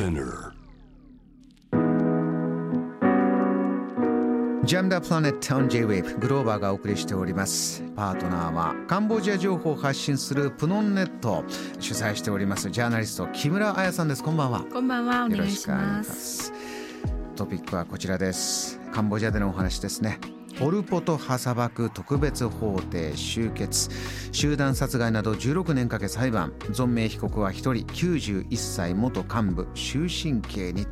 Spinner. ジャムダプラネット on J-Wave グローバーがお送りしております。パートナーはカンボジア情報を発信するプノンネット。主催しておりますジャーナリスト木村彩さんです。こんばんは。こんばんは。およろ願いししくお願いしま。ます。すトピックはこちらです。カンボジアでのお話ですね。ポル・ポト派砂漠特別法廷終結集団殺害など16年かけ裁判。存命被告は1人。91歳元幹部。終身刑に。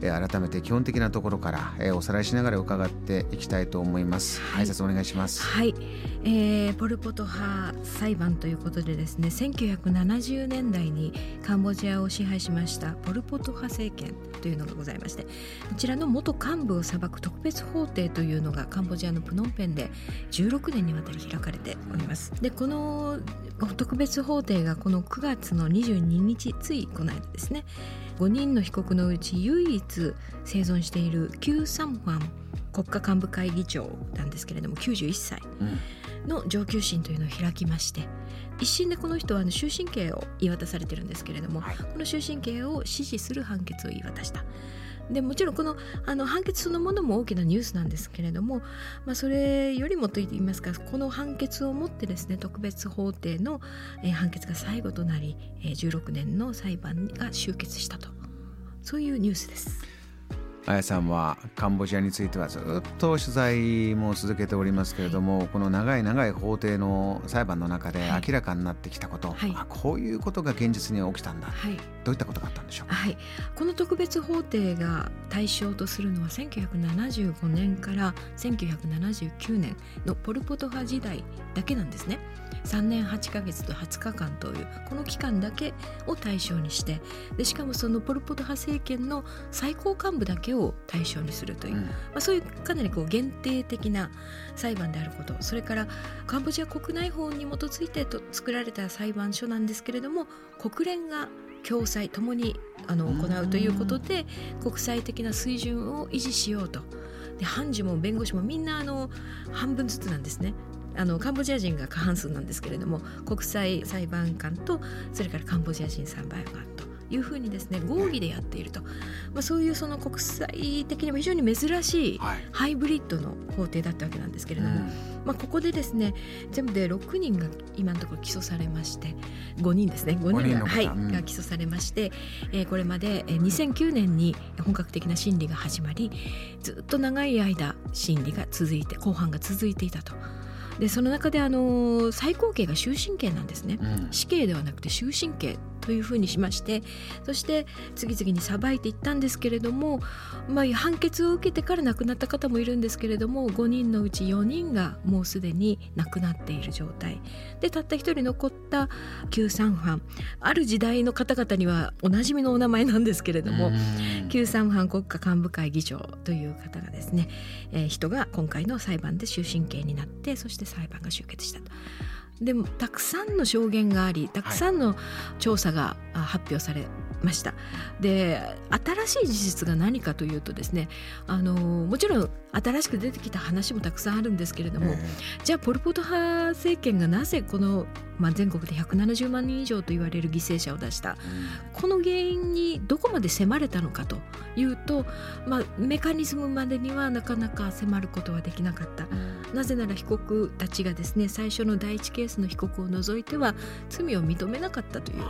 えー改めて基本的なところからえーおさらいしながら伺っていきたいと思います。はい。解説お願いします。はい、えーポル・ポト派裁判ということでですね1970年代にカンボジアを支配しました。ポル・ポト派政権というのがございましてこちらの元幹部を裁く特別法廷というのがカンボジアのプノンペンで16年にわたり開かれております。でこの特別法廷がこの9月の22日ついこの間ですね。5人の被告のうち唯一生存しているキュー・サンファン国家幹部会議長なんですけれども91歳うん。の上級審というのを開きまして一審でこの人は終身刑を言い渡されてるんですけれども、はい。この終身刑を支持する判決を言い渡した。でもちろんこのあの判決そのものも大きなニュースなんですけれども、まあ、それよりもといいますかこの判決をもってですね特別法廷の、えー判決が最後となり、えー16年の裁判が終結したと。そういうニュースです。彩さんはカンボジアについてはずっと取材も続けておりますけれども、この長い長い法廷の裁判の中ではい。明らかになってきたこと、はい。あこういうことが現実には起きたんだ。はいどういったことがあったんでしょう？か、はい、この特別法廷が対象とするのは1975年から1979年のポル・ポト派時代だけなんですね。3年8ヶ月と20日間というこの期間だけを対象にしてでしかもそのポル・ポト派政権の最高幹部だけを対象にするという、うん。まあ、そういうかなりこう限定的な裁判であること。それからカンボジア国内法に基づいてと作られた裁判所なんですけれども国連が共催ともにあの行うということで国際的な水準を維持しようとで判事も弁護士もみんなあの半分ずつなんですね。あのカンボジア人が過半数なんですけれども国際裁判官とそれからカンボジア人裁判官というふうにですね合議でやっていると、まあ、そういうその国際的にも非常に珍しいはい。ハイブリッドの法廷だったわけなんですけれども、うん。まあ、ここでですね全部で6人が今のところ起訴されまして5人ですね。5五人人が,、はいが起訴されまして、えーこれまでえー2009年に本格的な審理が始まりずっと長い間審理が続いて公判が続いていたと。でその中であのー最高刑が終身刑なんですね。うん。死刑ではなくて終身刑というふうにしましてそして次々に裁いていったんですけれども、まあ、判決を受けてから亡くなった方もいるんですけれども5人のうち4人がもうすでに亡くなっている状態でたった一人残った旧三藩ある時代の方々にはおなじみのお名前なんですけれども、うん旧三藩国家幹部会議長という方がですね、えー人が今回の裁判で終身刑になってそして裁判が終結したと。でもたくさんの証言がありたくさんの調査が発表されました。で新しい事実が何かというとですねあのもちろん新しく出てきた話もたくさんあるんですけれども、えじゃあポル・ポト派政権がなぜこの、まあ、全国で170万人以上と言われる犠牲者を出したえこの原因にどこまで迫れたのかというと、まあ、メカニズムまでにはなかなか迫ることはできなかった。うん。なぜなら被告たちがですね最初の第一ケースの被告を除いては罪を認めなかったという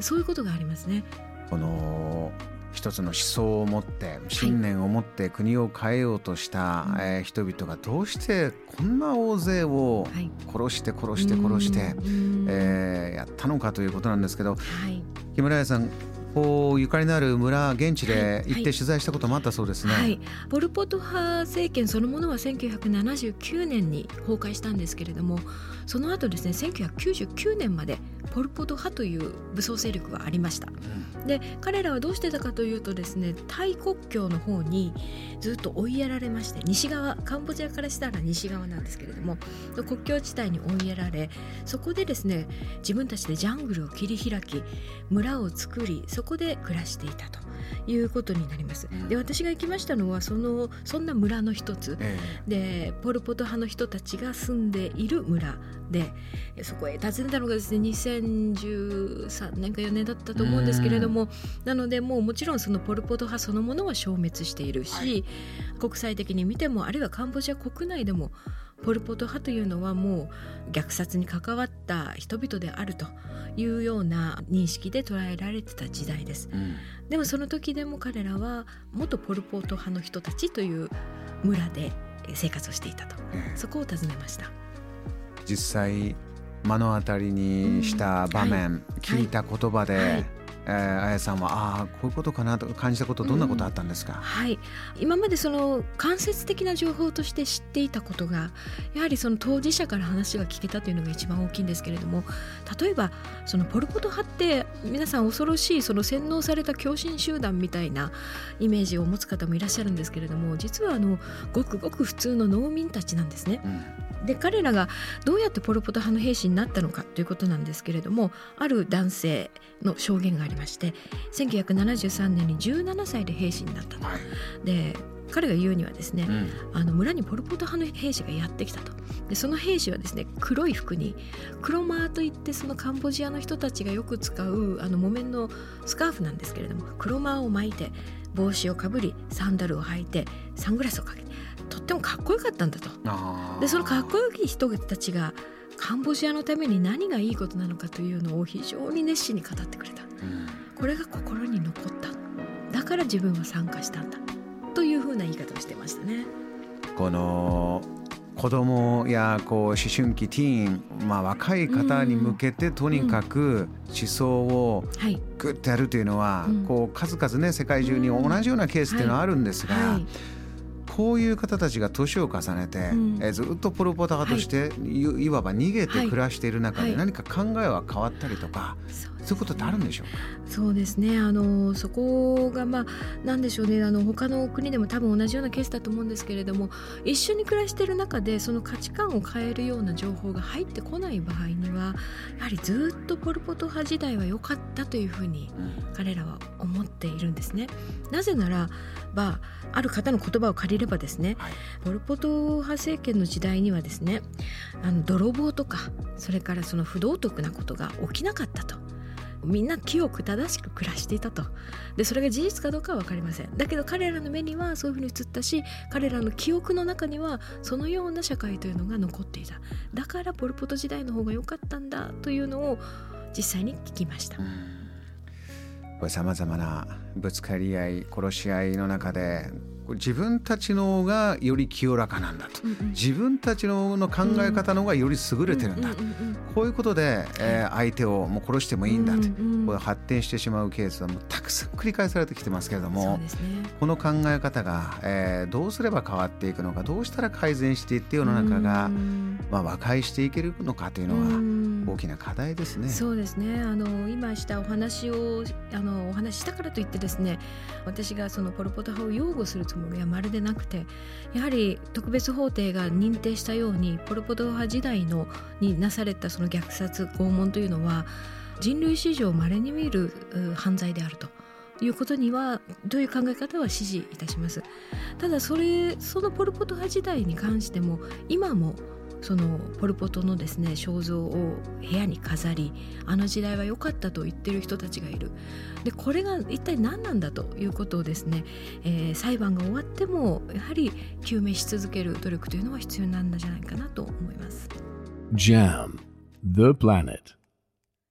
そういうことがありますね。この一つの思想を持って信念を持って国を変えようとした、うん。えー人々がどうしてこんな大勢をはい、殺して殺して殺して、うん。えーやったのかということなんですけどはい。木村屋さんこうゆかりのある村現地ではい行って取材したこともあったそうですね。はい、ポル・ポト派政権そのものは1979年に崩壊したんですけれどもその後ですね1999年までポル・ポト派という武装勢力がありました。うん。で彼らはどうしてたかというとですねタイ国境の方にずっと追いやられまして西側カンボジアからしたら西側なんですけれども国境地帯に追いやられそこでですね自分たちでジャングルを切り開き村を作りそこで暮らしていたということになります。で私が行きましたのはそのそんな村の一つ、えでポル・ポト派の人たちが住んでいる村でそこへ訪ねたのがですね2013年か4年だったと思うんですけれども、なのでもうもちろん。そのポル・ポト派そのものは消滅しているし、はい、国際的に見てもあるいはカンボジア国内でもポル・ポト派というのはもう虐殺に関わった人々であるというような認識で捉えられてた時代です、うん、でもその時でも彼らは元ポル・ポト派の人たちという村で生活をしていたと、えそこを訪ねました。実際目の当たりにした場面、うん。はい、聞いた言葉で、はいえー、あやさんはああこういうことかなと感じたことどんなことあったんですか、うん、はい。今までその間接的な情報として知っていたことがやはりその当事者から話が聞けたというのが一番大きいんですけれども例えばそのポル・ポト派って皆さん恐ろしいその洗脳された狂信集団みたいなイメージを持つ方もいらっしゃるんですけれども実はあのごくごく普通の農民たちなんですね。うん。で彼らがどうやってポル・ポト派の兵士になったのかということなんですけれどもある男性の証言がありまして1973年に17歳で兵士になったと。はい、で彼が言うにはですね、うん、あの村にポル・ポト派の兵士がやってきたと。でその兵士はですね黒い服に黒マーといってそのカンボジアの人たちがよく使うあの木綿のスカーフなんですけれども黒マーを巻いて帽子をかぶりサンダルを履いてサングラスをかけてとってもかっこよかったんだと。でそのかっこよき人たちがカンボジアのために何がいいことなのかというのを非常に熱心に語ってくれた、うん、これが心に残った。だから自分は参加したんだ。というふうな言い方をしてましたね。この子供やこう思春期ティーン、まあ、若い方に向けてとにかく思想をグッとやるというのは、こう数々ね世界中に同じようなケースっていうのはあるんですが。こういう方たちが年を重ねて、うん、えずっとポル・ポタ派として、はい、いわば逃げて暮らしている中で何か考えは変わったりとか、はい、そういうことってあるんでしょうか？そうですね。あのそこがまあなんでしょうね。あの他の国でも多分同じようなケースだと思うんですけれども一緒に暮らしている中でその価値観を変えるような情報が入ってこない場合にはやはりずっとポル・ポト派時代は良かったというふうに彼らは思っているんですね。なぜならばある方の言葉を借りればですね、はい、ポル・ポト派政権の時代にはですねあの泥棒とかそれからその不道徳なことが起きなかったと。みんな清く正しく暮らしていたと。でそれが事実かどうかは分かりません。だけど彼らの目にはそういうふうに映ったし彼らの記憶の中にはそのような社会というのが残っていた。だからポル・ポト時代の方が良かったんだというのを実際に聞きました。さまざまなぶつかり合い殺し合いの中で自分たちの方がより清らかなんだと、うんうん、自分たちのの考え方の方がより優れてるんだ、こういうことで、えー、相手をもう殺してもいいんだと、うんうん、こう発展してしまうケースはもうたくさん繰り返されてきてますけれども、ね、この考え方が、えー、どうすれば変わっていくのかどうしたら改善していって世の中が、まあ、和解していけるのかというのは大きな課題ですね。そうですねあの今したお話をあのお話したからといってですね私がそのポル・ポト派を擁護するつもりはまるでなくてやはり特別法廷が認定したようにポル・ポト派時代のになされたその虐殺拷問というのは人類史上まれに見る犯罪であると。いうことにはどういう考え方は支持いたしますただそれそのポル・ポト派時代に関しても今もそのポル・ポトのですね肖像を部屋に飾りあの時代は良かったと言ってる人たちがいるでこれが一体何なんだということをですね、えー、裁判が終わってもやはり究明し続ける努力というのは必要なんじゃないかなと思います。JAM The Planet